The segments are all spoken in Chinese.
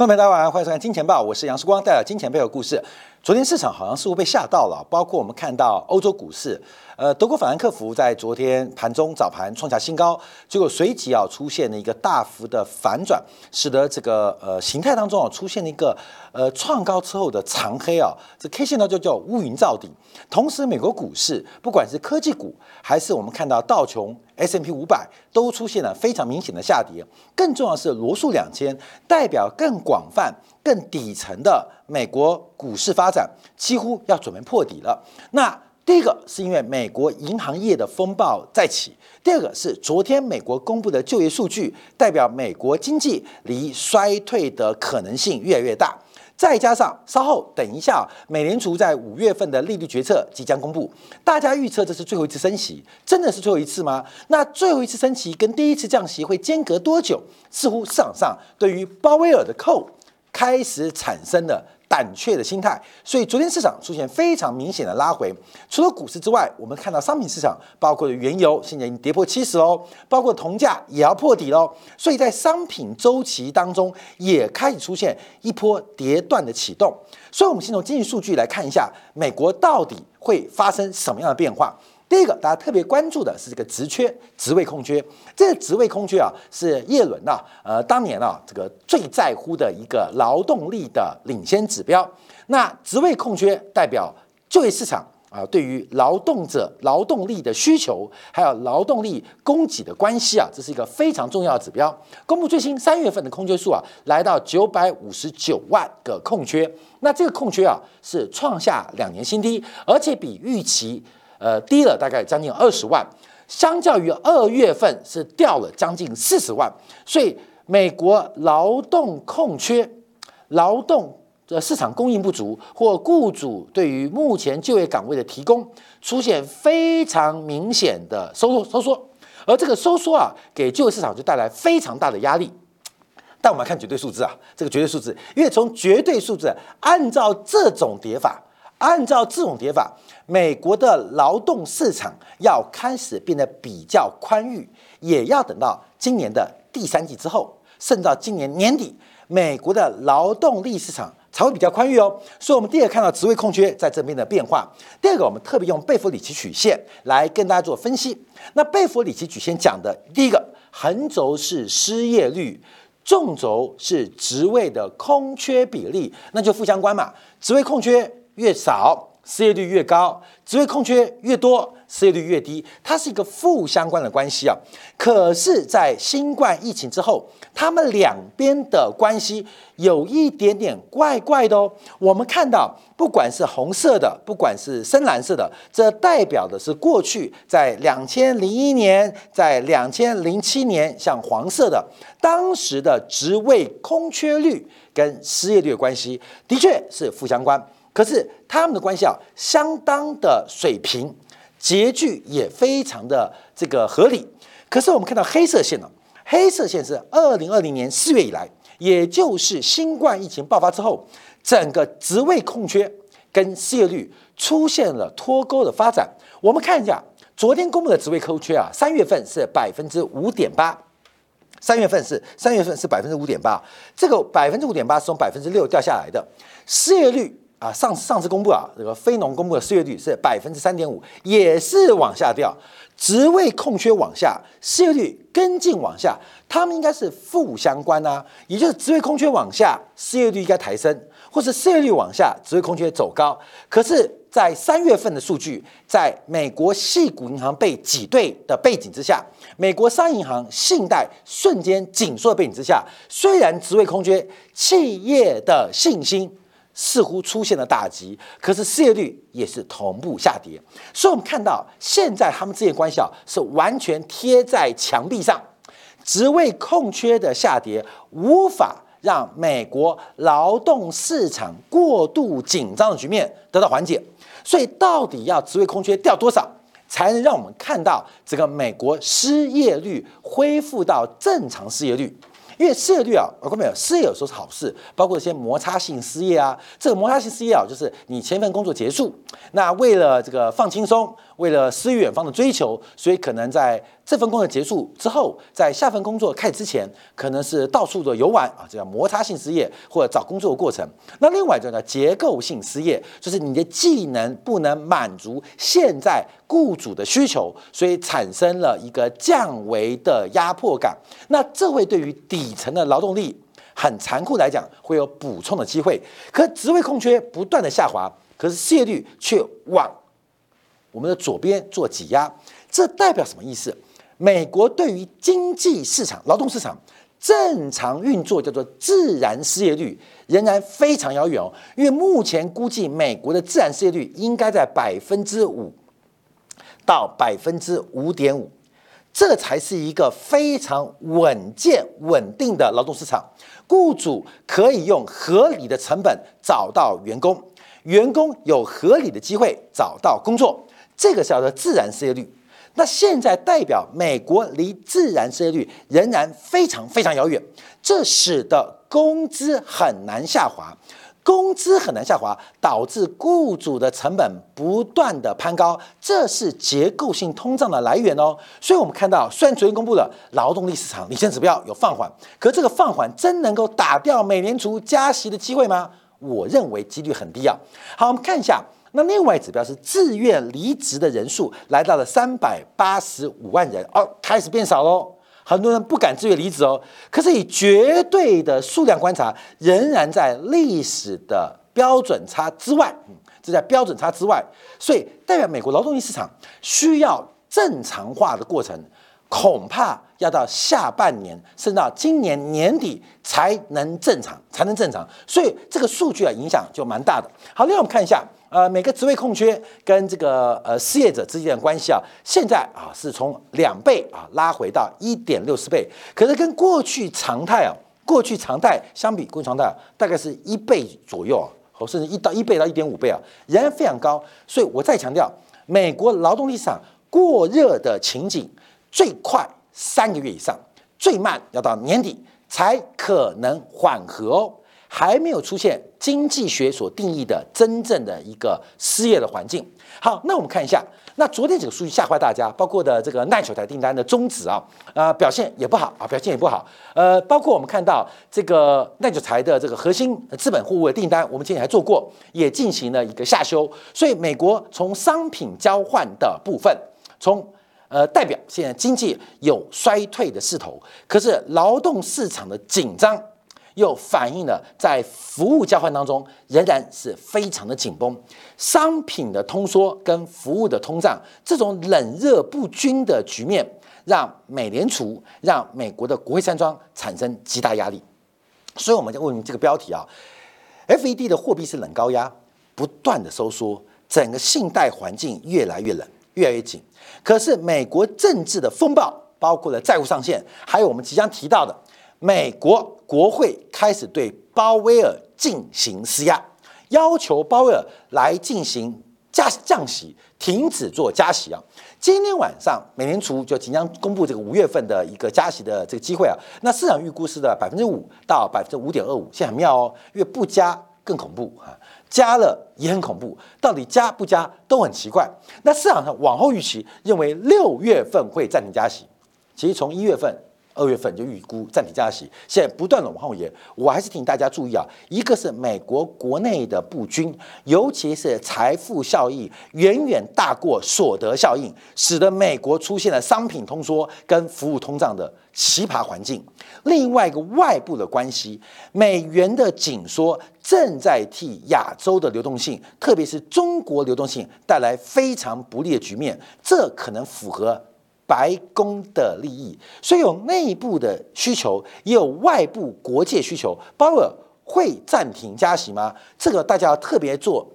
朋友们，大家好，欢迎收看《金钱报》，我是杨世光，带来金钱背后故事。昨天市场好像似乎被吓到了，包括我们看到欧洲股市，呃，德国法兰克福在昨天盘中早盘创下新高，结果随即啊出现了一个大幅的反转，使得这个呃形态当中啊出现了一个呃创高之后的长黑啊，这 K 线呢就叫乌云罩顶。同时，美国股市不管是科技股，还是我们看到道琼 S M P 五百，都出现了非常明显的下跌。更重要是，罗素两千代表更广泛。更底层的美国股市发展几乎要准备破底了。那第一个是因为美国银行业的风暴再起，第二个是昨天美国公布的就业数据，代表美国经济离衰退的可能性越来越大。再加上稍后等一下，美联储在五月份的利率决策即将公布，大家预测这是最后一次升息，真的是最后一次吗？那最后一次升息跟第一次降息会间隔多久？似乎市场上对于鲍威尔的扣。开始产生了胆怯的心态，所以昨天市场出现非常明显的拉回。除了股市之外，我们看到商品市场，包括原油现在已经跌破七十喽，包括铜价也要破底喽。所以在商品周期当中，也开始出现一波跌断的启动。所以，我们先从经济数据来看一下，美国到底会发生什么样的变化。第一个，大家特别关注的是这个职缺、职位空缺。这个职位空缺啊，是叶伦呐，呃，当年啊，这个最在乎的一个劳动力的领先指标。那职位空缺代表就业市场啊，对于劳动者劳动力的需求，还有劳动力供给的关系啊，这是一个非常重要的指标。公布最新三月份的空缺数啊，来到九百五十九万个空缺。那这个空缺啊，是创下两年新低，而且比预期。呃，低了大概将近二十万，相较于二月份是掉了将近四十万，所以美国劳动空缺、劳动的市场供应不足，或雇主对于目前就业岗位的提供出现非常明显的收缩收缩，而这个收缩啊，给就业市场就带来非常大的压力。但我们看绝对数字啊，这个绝对数字，因为从绝对数字按照这种叠法。按照这种叠法，美国的劳动市场要开始变得比较宽裕，也要等到今年的第三季之后，甚至到今年年底，美国的劳动力市场才会比较宽裕哦。所以，我们第一个看到职位空缺在这边的变化。第二个，我们特别用贝弗里奇曲线来跟大家做分析。那贝弗里奇曲线讲的第一个横轴是失业率，纵轴是职位的空缺比例，那就负相关嘛，职位空缺。越少失业率越高，职位空缺越多，失业率越低，它是一个负相关的关系啊。可是，在新冠疫情之后，他们两边的关系有一点点怪怪的哦。我们看到，不管是红色的，不管是深蓝色的，这代表的是过去在两千零一年、在两千零七年，像黄色的，当时的职位空缺率跟失业率的关系，的确是负相关。可是他们的关系啊，相当的水平，结距也非常的这个合理。可是我们看到黑色线呢，黑色线是二零二零年四月以来，也就是新冠疫情爆发之后，整个职位空缺跟失业率出现了脱钩的发展。我们看一下昨天公布的职位空缺啊，三月份是百分之五点八，三月份是三月份是百分之五点八，这个百分之五点八是从百分之六掉下来的失业率。啊，上上次公布啊，这个非农公布的失业率是百分之三点五，也是往下掉，职位空缺往下，失业率跟进往下，他们应该是负相关啊，也就是职位空缺往下，失业率应该抬升，或是失业率往下，职位空缺走高。可是，在三月份的数据，在美国系股银行被挤兑的背景之下，美国商业银行信贷瞬间紧缩的背景之下，虽然职位空缺，企业的信心。似乎出现了打击，可是失业率也是同步下跌，所以我们看到现在他们之间关系啊是完全贴在墙壁上，职位空缺的下跌无法让美国劳动市场过度紧张的局面得到缓解，所以到底要职位空缺掉多少，才能让我们看到这个美国失业率恢复到正常失业率？因为失业率啊，我看没有，失业有时候是好事，包括一些摩擦性失业啊。这个摩擦性失业啊，就是你前份工作结束，那为了这个放轻松，为了诗与远方的追求，所以可能在这份工作结束之后，在下份工作开始之前，可能是到处的游玩啊，这叫摩擦性失业或者找工作的过程。那另外一种呢，结构性失业，就是你的技能不能满足现在雇主的需求，所以产生了一个降维的压迫感。那这会对于底层的劳动力很残酷来讲，会有补充的机会。可职位空缺不断的下滑。可是失业率却往我们的左边做挤压，这代表什么意思？美国对于经济市场、劳动市场正常运作叫做自然失业率仍然非常遥远哦，因为目前估计美国的自然失业率应该在百分之五到百分之五点五，这才是一个非常稳健、稳定的劳动市场，雇主可以用合理的成本找到员工。员工有合理的机会找到工作，这个叫做自然失业率。那现在代表美国离自然失业率仍然非常非常遥远，这使得工资很难下滑，工资很难下滑，导致雇主的成本不断的攀高，这是结构性通胀的来源哦。所以我们看到，虽然昨天公布的劳动力市场领先指标有放缓，可这个放缓真能够打掉美联储加息的机会吗？我认为几率很低啊。好，我们看一下，那另外指标是自愿离职的人数来到了三百八十五万人哦，开始变少喽。很多人不敢自愿离职哦。可是以绝对的数量观察，仍然在历史的标准差之外，嗯，这在标准差之外，所以代表美国劳动力市场需要正常化的过程。恐怕要到下半年，甚至到今年年底才能正常，才能正常。所以这个数据啊，影响就蛮大的。好，另外我们看一下，呃，每个职位空缺跟这个呃失业者之间的关系啊，现在啊是从两倍啊拉回到一点六四倍，可是跟过去常态啊，过去常态相比，过去常态大概是一倍左右啊，或甚至一到一倍到一点五倍啊，仍然非常高。所以我再强调，美国劳动力市场过热的情景。最快三个月以上，最慢要到年底才可能缓和哦，还没有出现经济学所定义的真正的一个失业的环境。好，那我们看一下，那昨天几个数据吓坏大家，包括的这个耐久材订单的终止啊，呃，表现也不好啊，表现也不好。呃，包括我们看到这个耐久材的这个核心资本货物的订单，我们今天还做过，也进行了一个下修。所以美国从商品交换的部分，从呃，代表现在经济有衰退的势头，可是劳动市场的紧张又反映了在服务交换当中仍然是非常的紧绷，商品的通缩跟服务的通胀这种冷热不均的局面，让美联储让美国的国会山庄产生极大压力，所以我们就问你这个标题啊，FED 的货币是冷高压，不断的收缩，整个信贷环境越来越冷。越来越紧，可是美国政治的风暴，包括了债务上限，还有我们即将提到的美国国会开始对鲍威尔进行施压，要求鲍威尔来进行加降息，停止做加息啊。今天晚上美联储就即将公布这个五月份的一个加息的这个机会啊，那市场预估是的百分之五到百分之五点二五，现在很妙哦，因为不加更恐怖啊。加了也很恐怖，到底加不加都很奇怪。那市场上往后预期认为六月份会暂停加息，其实从一月份。二月份就预估暂停加息，现在不断的往后延。我还是提醒大家注意啊，一个是美国国内的不均，尤其是财富效应远远大过所得效应，使得美国出现了商品通缩跟服务通胀的奇葩环境。另外一个外部的关系，美元的紧缩正在替亚洲的流动性，特别是中国流动性带来非常不利的局面，这可能符合。白宫的利益，所以有内部的需求，也有外部国界需求。鲍尔会暂停加息吗？这个大家要特别做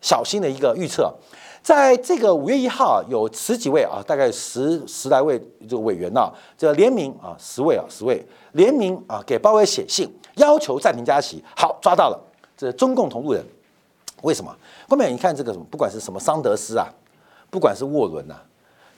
小心的一个预测。在这个五月一号，有十几位啊，大概十十来位这个委员呐，这联名啊，十位啊，十位联名啊，给鲍威尔写信，要求暂停加息。好，抓到了，这中共同路人。为什么？后面你看这个什么，不管是什么桑德斯啊，不管是沃伦呐。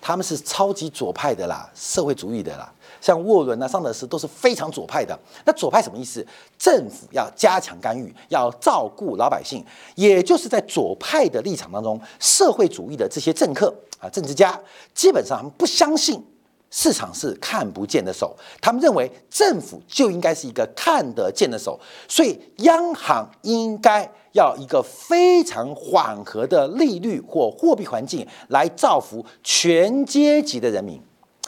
他们是超级左派的啦，社会主义的啦。像沃伦啊、桑德斯都是非常左派的。那左派什么意思？政府要加强干预，要照顾老百姓，也就是在左派的立场当中，社会主义的这些政客啊、政治家，基本上不相信市场是看不见的手，他们认为政府就应该是一个看得见的手，所以央行应该要一个非常缓和的利率或货币环境来造福全阶级的人民。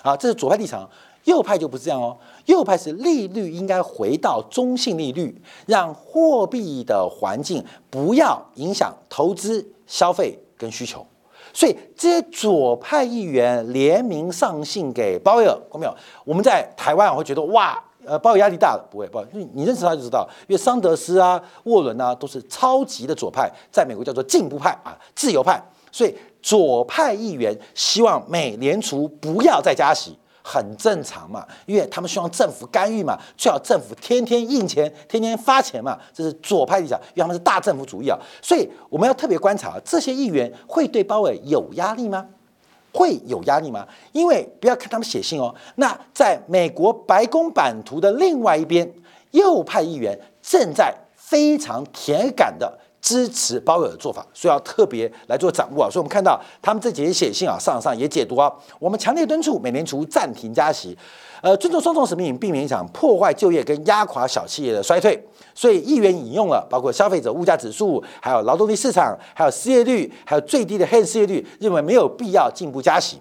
啊，这是左派立场。右派就不是这样哦，右派是利率应该回到中性利率，让货币的环境不要影响投资、消费跟需求。所以这些左派议员联名上信给鲍威尔，看没有？我们在台湾会觉得哇，呃，鲍威尔压力大了，不会，不会，你认识他就知道，因为桑德斯啊、沃伦啊都是超级的左派，在美国叫做进步派啊、自由派，所以左派议员希望美联储不要再加息。很正常嘛，因为他们希望政府干预嘛，最好政府天天印钱、天天发钱嘛，这是左派立场，因为他们是大政府主义啊。所以我们要特别观察这些议员会对鲍威尔有压力吗？会有压力吗？因为不要看他们写信哦，那在美国白宫版图的另外一边，右派议员正在非常铁杆的。支持鲍威尔的做法，所以要特别来做掌握啊！所以我们看到他们这几天写信啊，上上也解读啊，我们强烈敦促美联储暂停加息，呃，尊重双重使命，避免影响破坏就业跟压垮小企业的衰退。所以议员引用了包括消费者物价指数，还有劳动力市场，还有失业率，还有最低的黑人失业率，认为没有必要进一步加息。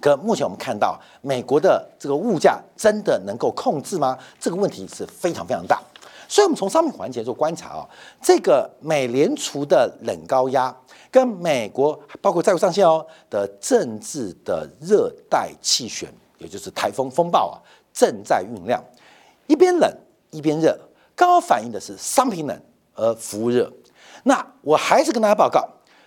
可目前我们看到美国的这个物价真的能够控制吗？这个问题是非常非常大。所以，我们从商品环节做观察啊，这个美联储的冷高压跟美国包括债务上限哦的政治的热带气旋，也就是台风风暴啊，正在酝酿，一边冷一边热，刚好反映的是商品冷而服务热。那我还是跟大家报告，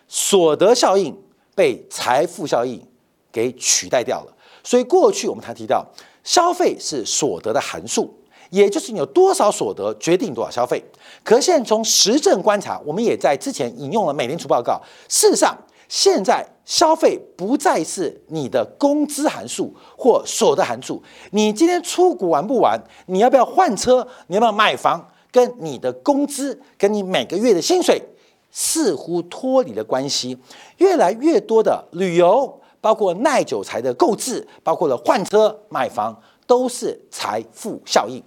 所得效应被财富效应给取代掉了。所以过去我们才提到，消费是所得的函数。也就是你有多少所得决定多少消费。可现在从实证观察，我们也在之前引用了美联储报告。事实上，现在消费不再是你的工资函数或所得函数。你今天出国玩不玩？你要不要换车？你要不要买房？跟你的工资，跟你每个月的薪水似乎脱离了关系。越来越多的旅游，包括耐久财的购置，包括了换车买房，都是财富效应。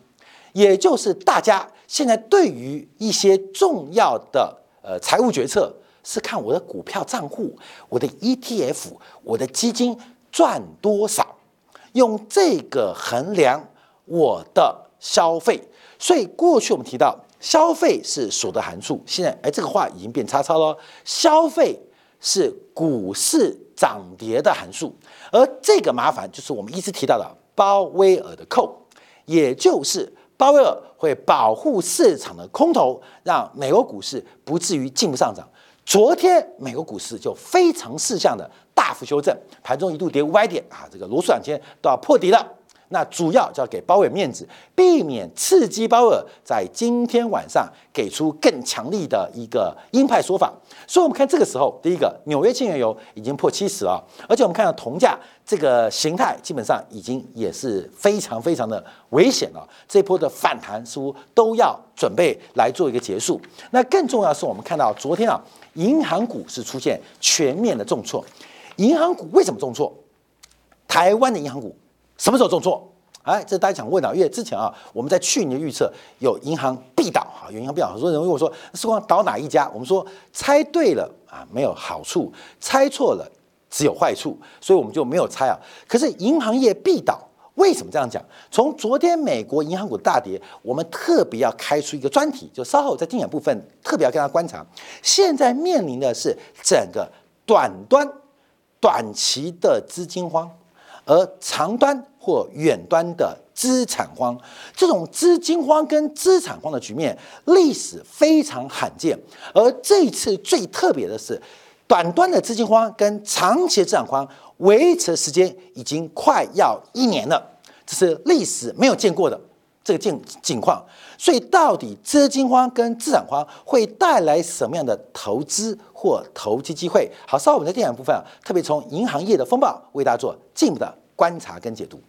也就是大家现在对于一些重要的呃财务决策，是看我的股票账户、我的 ETF、我的基金赚多少，用这个衡量我的消费。所以过去我们提到消费是所得函数，现在哎这个话已经变叉叉了，消费是股市涨跌的函数。而这个麻烦就是我们一直提到的鲍威尔的扣，也就是。鲍威尔会保护市场的空头，让美国股市不至于进一步上涨。昨天美国股市就非常事项的大幅修正，盘中一度跌五百点啊，这个罗素两千都要破底了。那主要就要给鲍威尔面子，避免刺激鲍威尔在今天晚上给出更强力的一个鹰派说法。所以，我们看这个时候，第一个，纽约轻原油已经破七十了，而且我们看到铜价这个形态基本上已经也是非常非常的危险了。这波的反弹似乎都要准备来做一个结束。那更重要是我们看到昨天啊，银行股是出现全面的重挫。银行股为什么重挫？台湾的银行股。什么时候重挫？哎，这大家想问的，因为之前啊，我们在去年预测有银行必倒哈，有银行必倒。很多人问我说，时光倒哪一家？我们说猜对了啊，没有好处；猜错了，只有坏处。所以我们就没有猜啊。可是银行业必倒，为什么这样讲？从昨天美国银行股大跌，我们特别要开出一个专题，就稍后在精选部分特别要跟大家观察。现在面临的是整个短端、短期的资金荒。而长端或远端的资产荒，这种资金荒跟资产荒的局面，历史非常罕见。而这一次最特别的是，短端的资金荒跟长期的资产荒维持的时间已经快要一年了，这是历史没有见过的。这个境境况。所以，到底资金荒跟资产荒会带来什么样的投资或投机机会？好，稍后我们在电影部分啊，特别从银行业的风暴为大家做进一步的观察跟解读。